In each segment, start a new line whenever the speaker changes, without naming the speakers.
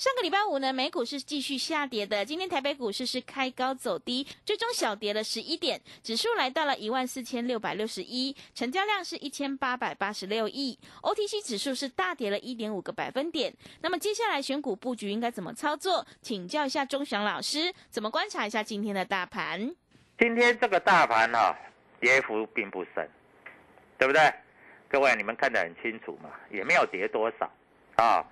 上个礼拜五呢，美股是继续下跌的。今天台北股市是开高走低，最终小跌了十一点，指数来到了一万四千六百六十一，成交量是一千八百八十六亿。OTC 指数是大跌了一点五个百分点。那么接下来选股布局应该怎么操作？请教一下钟祥老师，怎么观察一下今天的大盘？
今天这个大盘哈、跌幅并不深，对不对？各位你们看得很清楚嘛，也没有跌多少啊。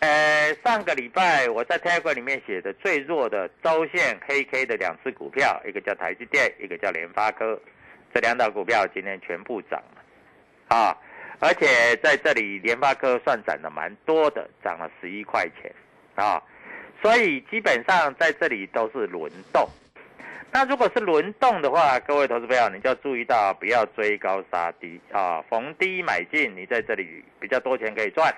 呃，上个礼拜我在 Telegram 里面写的最弱的周线黑 K 的两只股票，一个叫台积电，一个叫联发科，这两档股票今天全部涨了，啊，而且在这里联发科算涨得蛮多的，涨了十一块钱，啊，所以基本上在这里都是轮动。那如果是轮动的话，各位投资朋友你就要注意到不要追高杀低啊，逢低买进，你在这里比较多钱可以赚，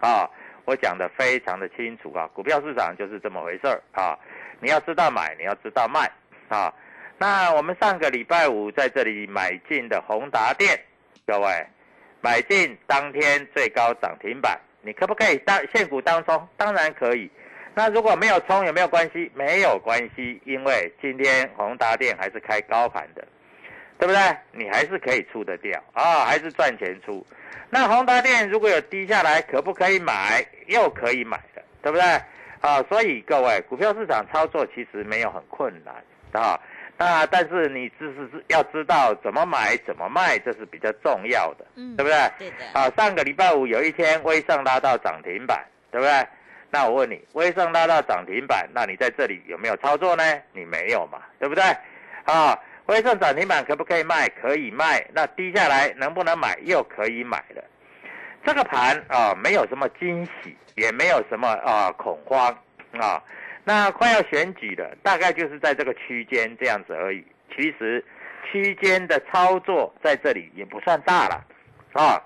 啊。我讲的非常的清楚啊，股票市场就是这么回事儿啊，你要知道买，你要知道卖啊。那我们上个礼拜五在这里买进的宏达电，各位买进当天最高涨停板，你可不可以当现股当中？当然可以。那如果没有冲有没有关系？没有关系，因为今天宏达电还是开高盘的，对不对？你还是可以出得掉啊，还是赚钱出。那宏达电如果有低下来，可不可以买？又可以买的，对不对？啊，所以各位，股票市场操作其实没有很困难啊。那但是你只是要知道怎么买、怎么卖，这是比较重要的，
嗯
对不对？
对的。
啊，上个礼拜五有一天微上拉到涨停板，对不对？那我问你，微上拉到涨停板，那你在这里有没有操作呢？你没有嘛，对不对？啊，微盛涨停板可不可以卖？可以卖。那低下来能不能买？又可以买了。这个盘啊，没有什么惊喜，也没有什么啊恐慌啊。那快要选举了，大概就是在这个区间这样子而已。其实区间的操作在这里也不算大了啊，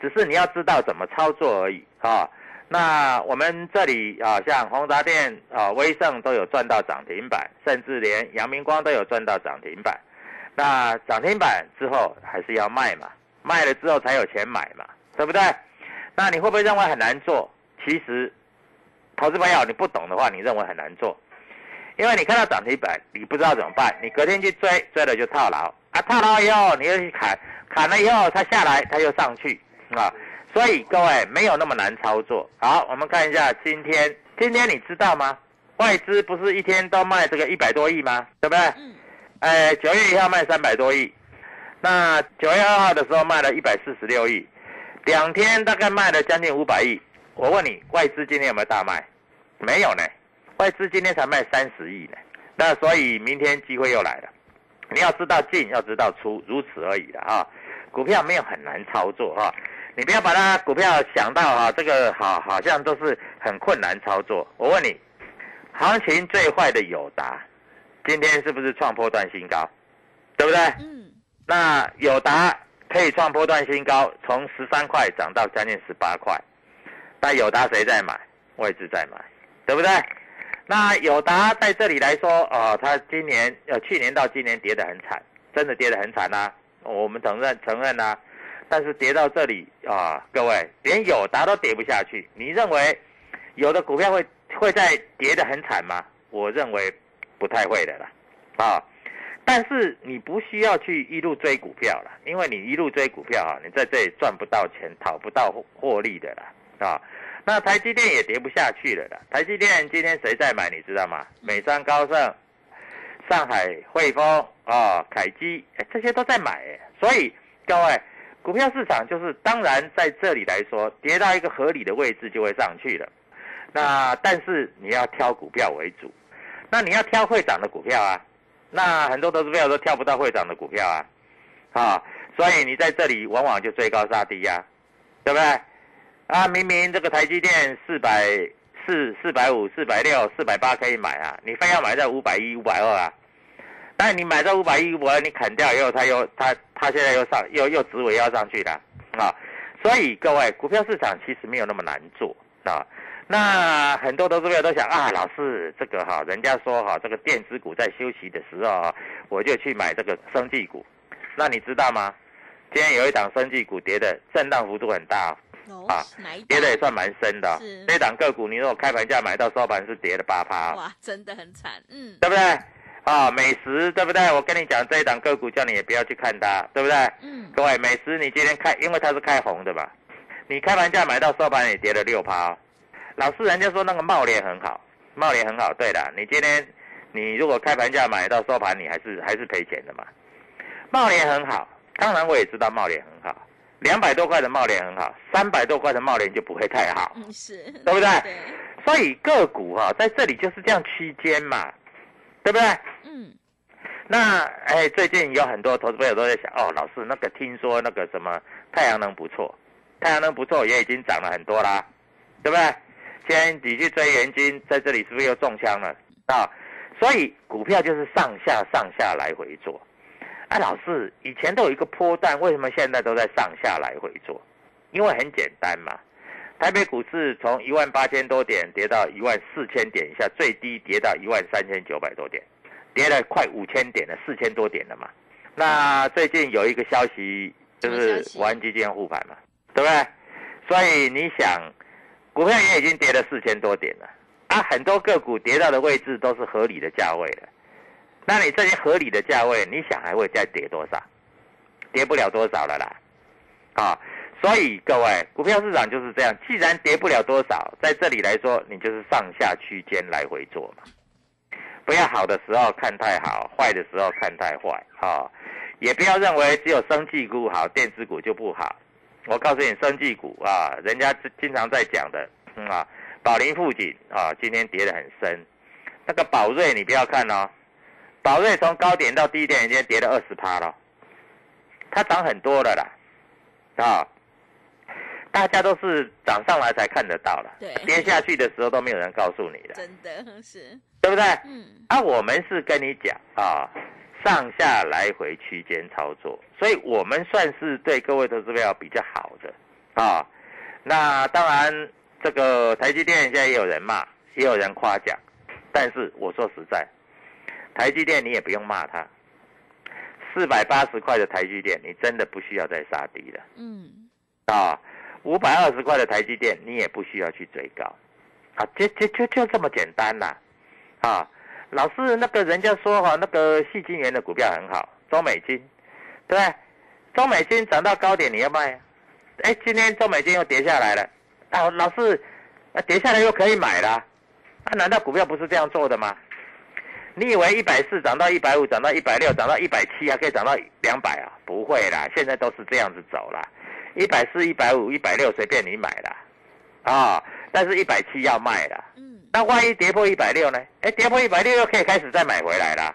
只是你要知道怎么操作而已啊。那我们这里啊，像宏达电啊、威盛都有赚到涨停板，甚至连阳明光都有赚到涨停板。那涨停板之后还是要卖嘛，卖了之后才有钱买嘛，对不对？那你会不会认为很难做？其实，投资朋友你不懂的话，你认为很难做，因为你看到涨停板，你不知道怎么办，你隔天去追，追了就套牢啊，套牢以后你又去砍，砍了以后它下来，它又上去啊。所以各位没有那么难操作。好，我们看一下今天，今天你知道吗？外资不是一天都卖这个一百多亿吗？对不对？
嗯。
哎，九月一号卖三百多亿，那九月二号的时候卖了一百四十六亿，两天大概卖了将近五百亿。我问你，外资今天有没有大卖？没有呢，外资今天才卖三十亿呢。那所以明天机会又来了，你要知道进，要知道出，如此而已的啊。股票没有很难操作啊。你不要把它股票想到哈，这个好好像都是很困难操作。我问你，行情最坏的友达，今天是不是创破段新高？对不对？
嗯，
那友达可以创破段新高，从十三块涨到将近十八块。但友达谁在买？外资在买，对不对？那友达在这里来说，哦，它今年呃去年到今年跌得很惨，真的跌得很惨呐、我们承认承认呐、但是跌到这里啊，各位连友达都跌不下去，你认为有的股票会会再跌得很惨吗？我认为不太会的啦，啊。但是你不需要去一路追股票了，因为你一路追股票啊，你在这里赚不到钱，讨不到获获利的啦，啊。那台积电也跌不下去了啦。台积电今天谁在买？你知道吗？美商高盛、上海汇丰啊、凯基，哎，这些都在买哎。所以各位，股票市场就是当然在这里来说，跌到一个合理的位置就会上去了。那但是你要挑股票为主，那你要挑会涨的股票啊。那很多投资票都挑不到会涨的股票啊，啊，所以你在这里往往就追高杀低呀、对不对？啊，明明这个台积电四百四、四百五、四百六、四百八可以买啊，你非要买在五百一、五百二啊？但你买在五百一、五百二，你砍掉以后，它又它它现在又上又又止尾要上去了啊！所以各位，股票市场其实没有那么难做啊。那很多投资者都想啊，老师这个哈，人家说哈，这个电子股在休息的时候啊，我就去买这个生技股。那你知道吗？今天有一档生技股跌的震荡幅度很大、啊，跌的也？算蛮深的、哦
是。
这档个股，你如果开盘价买到收盘是跌了八趴、哦，
哇，真的很惨，嗯，
对不对？啊，美食对不对？我跟你讲，这一档个股叫你也不要去看它，对不对？
嗯，
各位，美食你今天开，因为它是开红的嘛，你开盘价买到收盘也跌了六趴、哦。老师，人家说那个茂联很好，茂联很好。对的，你今天你如果开盘价买到收盘，你还是还是赔钱的嘛。茂联很好，当然我也知道茂联很好，两百多块的茂联很好，三百多块的茂联就不会太好。
嗯是，
对不对
对，
所以个股哈、在这里就是这样区间嘛，对不对？
嗯，
那哎，最近有很多投资朋友都在想，哦，老师，那个听说那个什么太阳能不错，太阳能不错也已经涨了很多啦，对不对？现在你去追元金，在这里是不是又中枪了啊？所以股票就是上下上下来回做。哎、老师，以前都有一个波段，为什么现在都在上下来回做？因为很简单嘛，台北股市从一万八千多点跌到一万四千点以下，最低跌到一万三千九百多点，跌了快五千点了，四千多点了嘛。那最近有一个消息，就是国安基金要护盘嘛，对不对？所以你想，股票也已经跌了四千多点了啊，很多个股跌到的位置都是合理的价位了。那你这些合理的价位，你想还会再跌多少？跌不了多少了啦，啊，所以各位，股票市场就是这样，既然跌不了多少，在这里来说，你就是上下区间来回做嘛，不要好的时候看太好，坏的时候看太坏哈，也不要认为只有生技股好，电子股就不好。我告诉你，生技股啊，人家经常在讲的，嗯啊，宝林富锦啊，今天跌得很深。那个宝瑞你不要看哦，宝瑞从高点到低点已经跌了二十趴了，它涨很多了啦，啊，大家都是涨上来才看得到了，
对。
跌下去的时候都没有人告诉你的，
真的是，
对不对？
嗯，
啊，我们是跟你讲啊，上下来回区间操作，所以我们算是对各位投资票比较好的。啊。那当然，这个台积电现在也有人骂，也有人夸奖，但是我说实在，台积电你也不用骂它，四百八十块的台积电，你真的不需要再杀低了。
嗯，
啊。五百二十块的台积电，你也不需要去追高，啊，就就就就这么简单啦，啊，老师那个人家说哈、那个细晶圆的股票很好，中美金，对？中美金涨到高点你要卖啊，哎，今天中美金又跌下来了，啊，老师，啊，跌下来又可以买了，啊，难道股票不是这样做的吗？你以为一百四涨到一百五，涨到一百六，涨到一百七，还可以涨到两百啊？不会啦，现在都是这样子走啦。一百四、一百五、一百六随便你买啦，啊，但是一百七要卖啦。
嗯，
那万一跌破一百六呢？哎，跌破一百六又可以开始再买回来啦。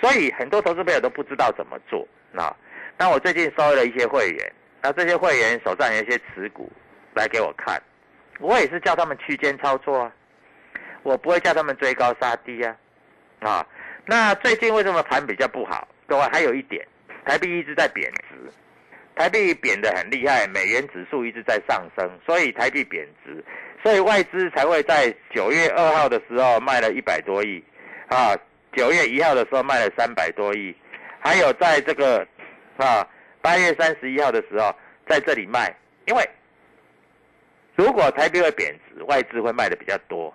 所以很多投资朋友都不知道怎么做啊。那我最近收了一些会员那这些会员手上有一些持股来给我看，我也是叫他们区间操作啊，我不会叫他们追高杀低啊，啊，那最近为什么盘比较不好？各位还有一点，台币一直在贬值，台币贬得很厉害，美元指数一直在上升，所以台币贬值，所以外资才会在九月二号的时候卖了一百多亿，啊，九月一号的时候卖了三百多亿，还有在这个啊八月三十一号的时候在这里卖，因为如果台币会贬值，外资会卖的比较多，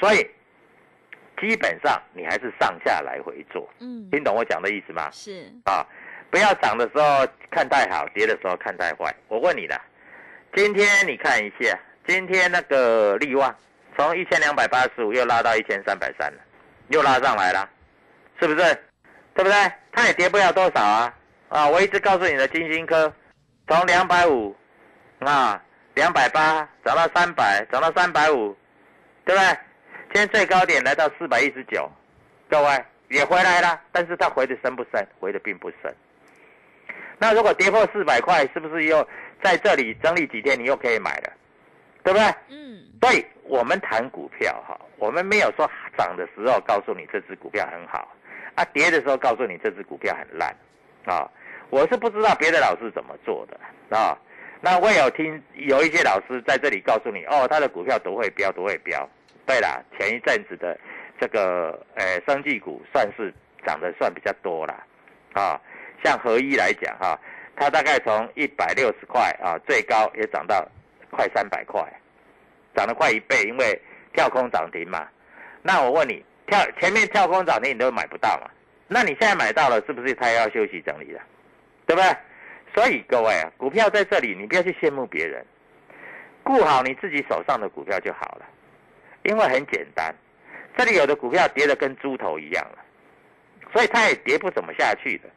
所以基本上你还是上下来回做，
嗯，
听懂我讲的意思吗？
是，
啊，不要涨的时候看太好，跌的时候看太坏。我问你的，今天你看一下，今天那个利旺从一千两百八十五又拉到一千三百三了，又拉上来了，是不是？对不对？它也跌不了多少啊！啊，我一直告诉你的金星科，从两百五啊，两百八涨到三百，涨到三百五，对不对？今天最高点来到四百一十九，各位也回来了，但是它回的深不深？回的并不深。那如果跌破四百块，是不是又在这里整理几天，你又可以买了，对不对？
嗯，
所以我们谈股票哈，我们没有说涨的时候告诉你这只股票很好，啊，跌的时候告诉你这只股票很烂，啊，我是不知道别的老师怎么做的啊。那我有听有一些老师在这里告诉你，哦，他的股票都会飙，都会飙。对啦，前一阵子的这个呃生技股算是涨得算比较多啦，啊，像合一来讲哈、它大概从一百六十块啊，最高也涨到快三百块，涨了快一倍，因为跳空涨停嘛。那我问你，跳前面跳空涨停你都买不到嘛？那你现在买到了，是不是它要休息整理了？对不对？所以各位啊，股票在这里，你不要去羡慕别人，顾好你自己手上的股票就好了。因为很简单，这里有的股票跌得跟猪头一样了，所以它也跌不怎么下去的。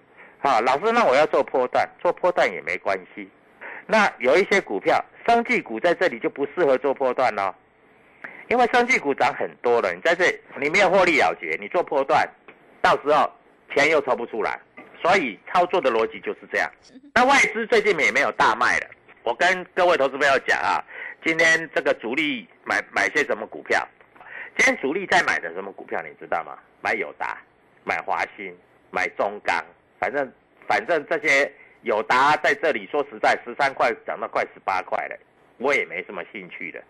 啊，老师，那我要做波段，做波段也没关系。那有一些股票，生技股在这里就不适合做波段咯，因为生技股涨很多了，你在这你没有获利了结，你做波段，到时候钱又抽不出来，所以操作的逻辑就是这样。那外资最近也没有大卖了，我跟各位投资朋友讲啊，今天这个主力买买些什么股票？今天主力在买的什么股票，你知道吗？买友达，买华兴，买中钢，反正反正这些友达在这里说实在，十三块涨到快十八块了，我也没什么兴趣的，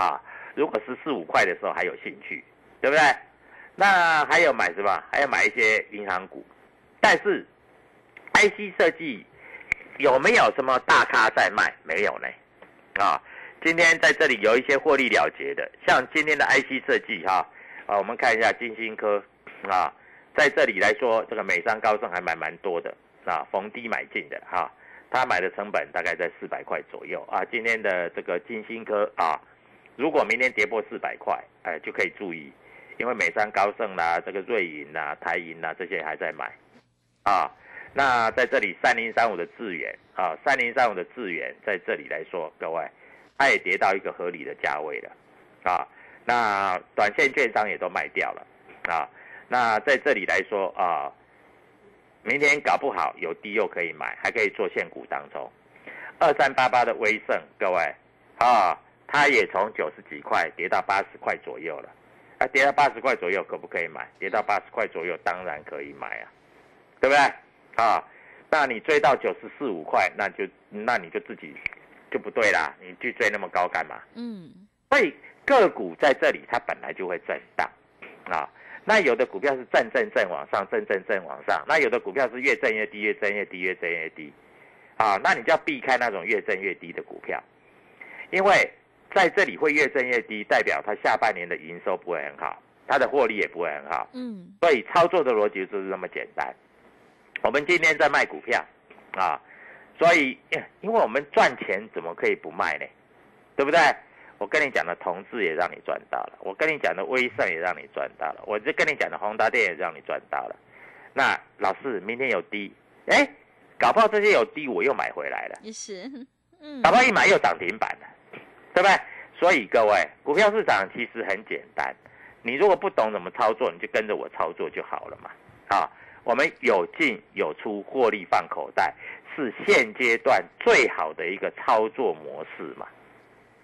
啊，如果十四五块的时候还有兴趣，对不对？那还有买什么？还要买一些银行股，但是 IC 设计有没有什么大咖在卖？没有呢，啊。今天在这里有一些获利了结的，像今天的 IC 设计哈，啊，我们看一下金星科，啊，在这里来说，这个美商高盛还买蛮多的，啊，逢低买进的哈，他买的成本大概在四百块左右啊。今天的这个金星科啊，如果明天跌破四百块，哎，就可以注意，因为美商高盛啦、这个瑞银啦、台银啦这些还在买，啊，那在这里三零三五的智远啊，三零三五的智远在这里来说，各位。它也跌到一个合理的价位了，啊，那短线券商也都卖掉了，啊，那在这里来说啊，明天搞不好有低又可以买，还可以做现股当中。二三八八的威盛，各位啊，它也从九十几块跌到八十块左右了，啊，跌到八十块左右可不可以买？跌到八十块左右当然可以买啊，对不对？啊，那你追到九十四五块，那就那你就自己。就不对啦，你去追那么高干嘛？
嗯，
所以个股在这里它本来就会震荡，啊，那有的股票是震震震往上，震震震往上，那有的股票是越震越低，越震越低，越震越低，啊，那你就要避开那种越震越低的股票，因为在这里会越震越低，代表它下半年的营收不会很好，它的获利也不会很好，
嗯，
所以操作的逻辑就是这么简单。我们今天在卖股票，啊。所以，因为我们赚钱怎么可以不卖呢？对不对？我跟你讲的同志也让你赚到了，我跟你讲的威盛也让你赚到了，我就跟你讲的宏达电也让你赚到了。那老师，明天有低，哎，搞不好这些有低我又买回来了，
也是，嗯，
搞不好一买又涨停板了，对不对？所以各位，股票市场其实很简单，你如果不懂怎么操作，你就跟着我操作就好了嘛，啊。我们有进有出，获利放口袋，是现阶段最好的一个操作模式嘛，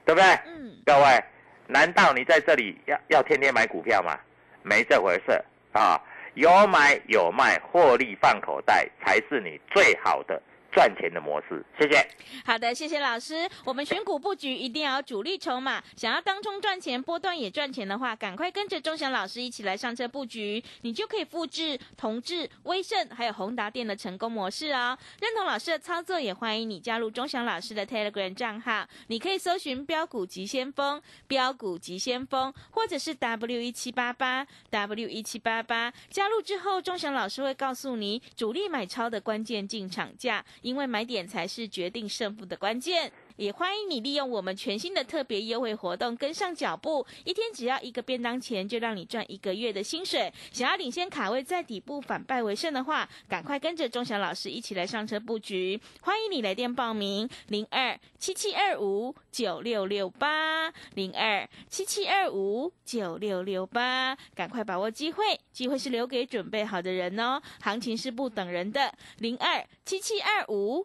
对不对？
嗯，
各位，难道你在这里要要天天买股票吗？没这回事啊！有买有卖，获利放口袋，才是你最好的赚钱的模式。谢谢。
好的，谢谢老师。我们选股布局一定要主力筹码，想要当中赚钱、波段也赚钱的话，赶快跟着钟祥老师一起来上车布局，你就可以复制同志、威盛还有宏达电的成功模式哦。认同老师的操作，也欢迎你加入钟祥老师的 Telegram 账号，你可以搜寻标股急先锋、标股急先锋，或者是 W 一七八八 W 一七八八。加入之后，钟祥老师会告诉你主力买超的关键进场价，因为买点才是决定胜负的关键。也欢迎你利用我们全新的特别优惠活动跟上脚步，一天只要一个便当钱，就让你赚一个月的薪水。想要领先卡位在底部反败为胜的话，赶快跟着钟祥老师一起来上车布局。欢迎你来电报名零二七七二五九六六八零二七七二五九六六八，赶快把握机会，机会是留给准备好的人哦，行情是不等人的零二七七二五。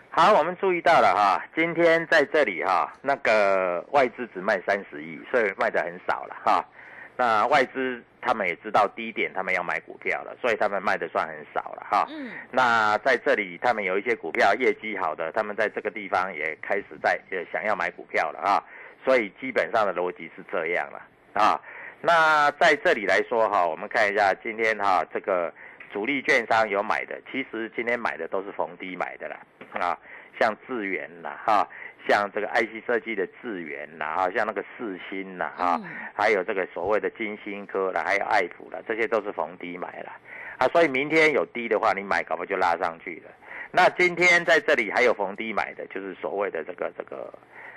好，我们注意到了哈，今天在这里哈，那个外资只卖三十亿，所以卖的很少了哈。那外资他们也知道低点，他们要买股票了，所以他们卖的算很少了哈。
嗯，
那在这里，他们有一些股票业绩好的，他们在这个地方也开始在也想要买股票了啊。所以基本上的逻辑是这样了啊。那在这里来说哈，我们看一下今天哈这个主力券商有买的，其实今天买的都是逢低买的啦啊，像智源啦哈。像这个 IC 设计的智源啦，哈，像那个四星啦，哈，还有这个所谓的金星科啦，还有爱普啦，这些都是逢低买了，啊，所以明天有低的话，你买搞不就拉上去了？那今天在这里还有逢低买的，就是所谓的这个这个，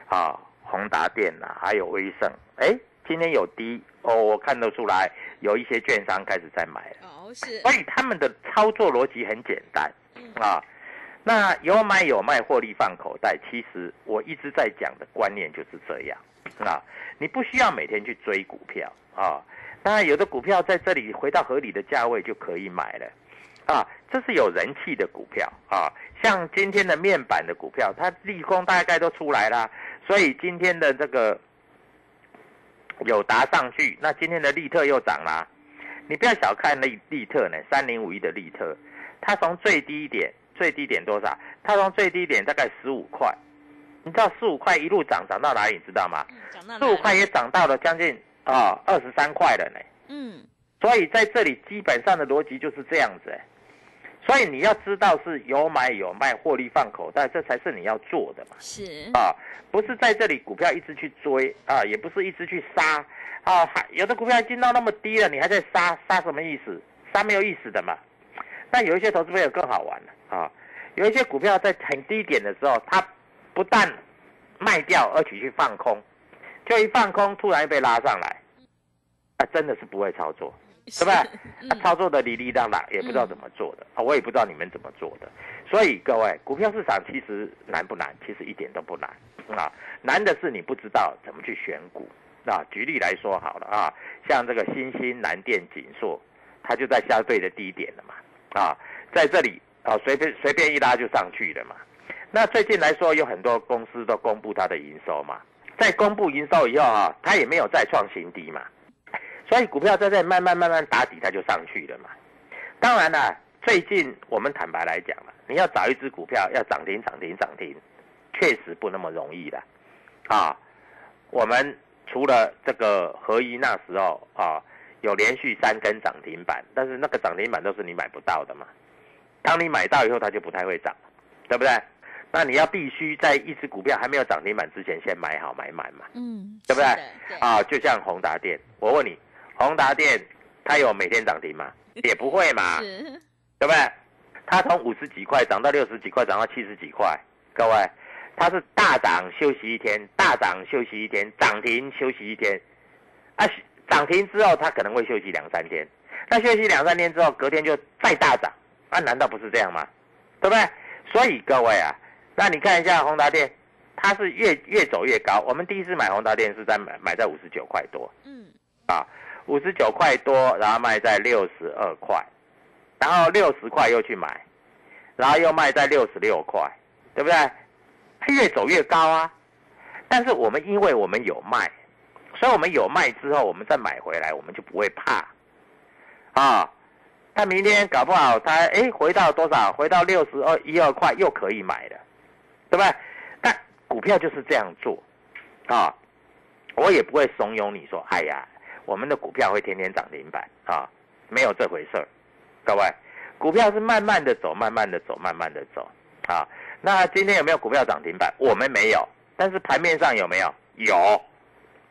啊，宏达电啦，还有威盛，哎，今天有低哦，我看得出来有一些券商开始在买了，
哦，是，
所以他们的操作逻辑很简单，啊。那有买有卖，获利放口袋。其实我一直在讲的观念就是这样啊，你不需要每天去追股票啊。那有的股票在这里回到合理的价位就可以买了啊，这是有人气的股票啊。像今天的面板的股票，它利空大概都出来啦，所以今天的这个有达上去，那今天的利特又涨啦。你不要小看利利特呢，三零五一的利特，它从最低点。最低点多少？它从最低点大概十五块，你知道十五块一路涨涨到哪里？你知道吗？十五块也涨到了将近啊二十三块了呢。
嗯，
所以在这里基本上的逻辑就是这样子。所以你要知道是有买有卖，获利放口袋，这才是你要做的嘛。
是
啊，不是在这里股票一直去追啊，也不是一直去杀啊。还有的股票已经到那么低了，你还在杀，杀什么意思？杀没有意思的嘛。那有一些投资朋友更好玩了。啊，有一些股票在很低点的时候，它不但卖掉，而且去放空，就一放空，突然被拉上来，啊，真的是不会操作，
是
对不对？
嗯
啊操作的哩哩当当，也不知道怎么做的、啊，我也不知道你们怎么做的。所以各位，股票市场其实难不难？其实一点都不难啊，难的是你不知道怎么去选股。啊，举例来说好了啊，像这个新兴、南电、锦硕，它就在相对的低点了嘛，啊，在这里啊随便随便一拉就上去了嘛。那最近来说，有很多公司都公布它的营收嘛，在公布营收以后啊，它也没有再创新低嘛，所以股票在这慢慢慢慢打底，它就上去了嘛。当然了，最近我们坦白来讲了，你要找一只股票要涨停涨停涨停，确实不那么容易的啊。我们除了这个合一那时候啊，有连续三根涨停板，但是那个涨停板都是你买不到的嘛。当你买到以后，它就不太会涨，对不对？那你要必须在一只股票还没有涨停板之前，先买好买满嘛。
嗯，
对不对
对
啊，就像宏达电，我问你，宏达电它有每天涨停吗？也不会嘛，
是，
对不对？它从五十几块涨到六十几块，涨到七十几块，各位，它是大涨休息一天，大涨休息一天，涨停休息一天，啊，涨停之后它可能会休息两三天，那休息两三天之后，隔天就再大涨，啊，难道不是这样吗？对不对？所以各位啊，那你看一下宏达电，它是越越走越高。我们第一次买宏达电是在买买在五十九块多
嗯，
啊，五十九块多，然后卖在六十二块，然后六十块又去买，然后又卖在六十六块，对不对？它越走越高啊。但是我们因为我们有卖，所以我们有卖之后，我们再买回来，我们就不会怕啊。那明天搞不好它哎回到多少？回到六十二一二块又可以买了，对不对？但股票就是这样做啊，我也不会怂恿你说，哎呀，我们的股票会天天涨停板啊，没有这回事儿，各位，股票是慢慢的走，慢慢的走，慢慢的走啊。那今天有没有股票涨停板？我们没有，但是盘面上有没有？有，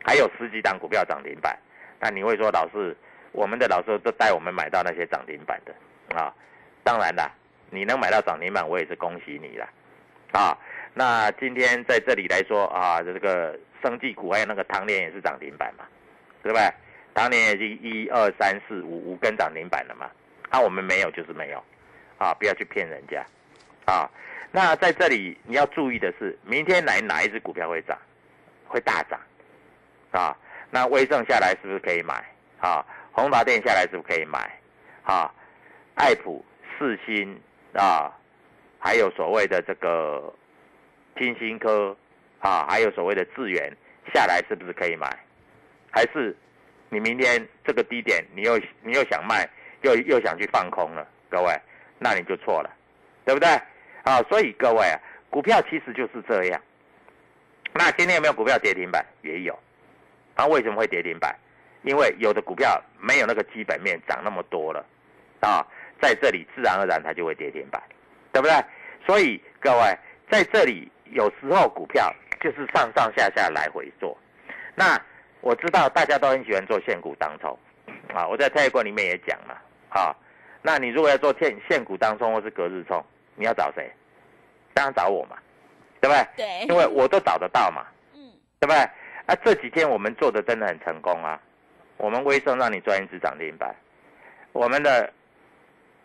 还有十几档股票涨停板。那你会说，老师，我们的老师都带我们买到那些涨停板的啊？当然啦，你能买到涨停板，我也是恭喜你啦啊。那今天在这里来说啊，这个生技股还有那个唐联也是涨停板嘛，对不对？唐联也是一二三四五五根涨停板了嘛，啊，我们没有就是没有，啊，不要去骗人家，啊，那在这里你要注意的是，明天来哪一只股票会涨，会大涨，啊，那威盛下来是不是可以买？啊，宏达电下来是不是可以买？啊，爱普、世新啊，还有所谓的这个金星科啊，还有所谓的智源下来是不是可以买？还是你明天这个低点你又你又想卖，又又想去放空了？各位，那你就错了，对不对？啊，所以各位啊，股票其实就是这样。那今天有没有股票跌停板？也有。啊，为什么会跌停板？因为有的股票没有那个基本面涨那么多了，啊，在这里自然而然它就会跌停板，对不对？所以各位在这里有时候股票就是上上下下来回做。那我知道大家都很喜欢做现股当冲，啊，我在泰国里面也讲嘛，啊，那你如果要做现现股当冲或是隔日冲，你要找谁？当然找我嘛，对不对？
对，
因为我都找得到嘛，
嗯，
对不对？啊，这几天我们做的真的很成功啊！我们威盛让你赚一只涨停板，我们的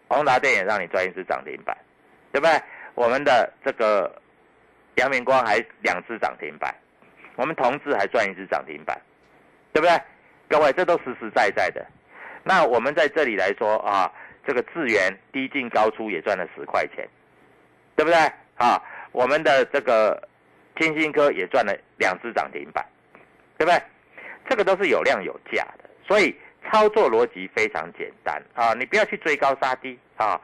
宏达电也让你赚一只涨停板，对不对？我们的这个阳明光还两只涨停板，我们同志还赚一只涨停板，对不对？各位，这都实实在在的。那我们在这里来说啊，这个智源低进高出也赚了十块钱，对不对？啊，我们的这个金星科也赚了两只涨停板，对不对？这个都是有量有价的，所以操作逻辑非常简单啊！你不要去追高杀低啊！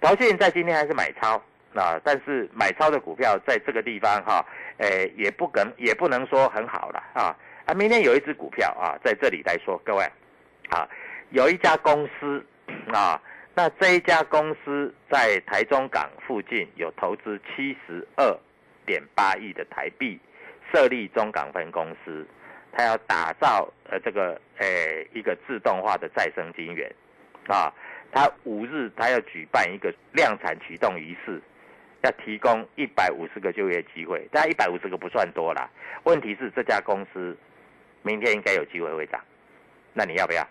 陶信在今天还是买超啊，但是买超的股票在这个地方哈、诶也不能也不能说很好了啊啊！明天有一只股票啊，在这里来说，各位啊，有一家公司啊，那这一家公司在台中港附近有投资七十二点八亿的台币，设立中港分公司。它要打造呃这个呃一个自动化的再生晶圆，啊，它五日它要举办一个量产启动仪式，要提供一百五十个就业机会，但一百五十个不算多啦。问题是这家公司明天应该有机会会涨，那你要不要？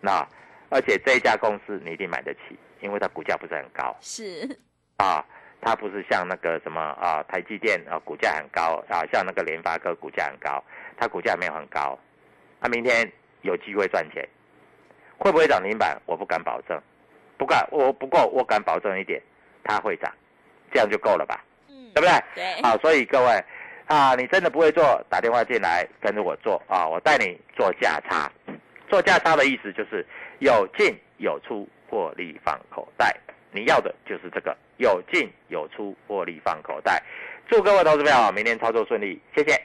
那而且这一家公司你一定买得起，因为它股价不是很高。
是，
啊，它不是像那个什么啊台积电啊股价很高啊，像那个联发科股价很高，它股价没有很高，它、明天有机会赚钱，会不会涨停板？我不敢保证，不敢我不过我敢保证一点，它会涨，这样就够了吧？
嗯，
对不对？
对，
好，所以各位啊，你真的不会做，打电话进来跟着我做啊，我带你做价差。做价差的意思就是有进有出，获利放口袋。你要的就是这个有进有出，获利放口袋。祝各位投资朋友明天操作顺利，谢谢。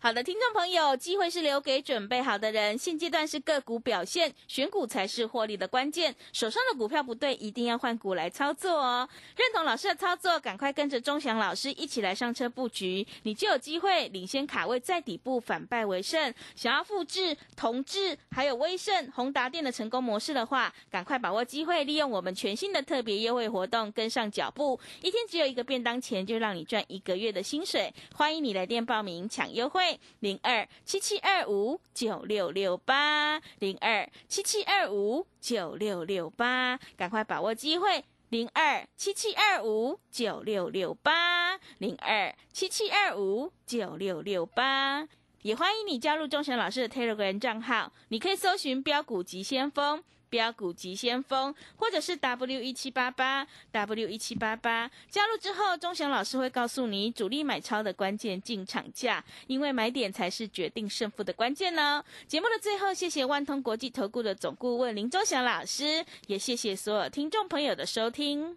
好的，听众朋友，机会是留给准备好的人。现阶段是个股表现，选股才是获利的关键。手上的股票不对，一定要换股来操作哦。认同老师的操作，赶快跟着钟祥老师一起来上车布局，你就有机会领先卡位在底部，反败为胜。想要复制同志还有威盛、宏达电的成功模式的话，赶快把握机会，利用我们全新的特别优惠活动，跟上脚步。一天只有一个便当钱，就让你赚一个月的薪水。欢迎你来电报名抢优惠。零二七七二五九六六八，零二七七二五九六六八，赶快把握机会。零二七七二五九六六八，零二七七二五九六六八，也欢迎你加入钟祥老师的 Telegram 账号，你可以搜寻标股急先锋。标股急先锋，或者是 W 一七八八 W 一七八八，加入之后，钟祥老师会告诉你主力买超的关键进场价，因为买点才是决定胜负的关键呢。节目的最后，谢谢万通国际投顾的总顾问林钟祥老师，也谢谢所有听众朋友的收听。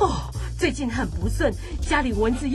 哦，最近很不顺，家里蚊子又。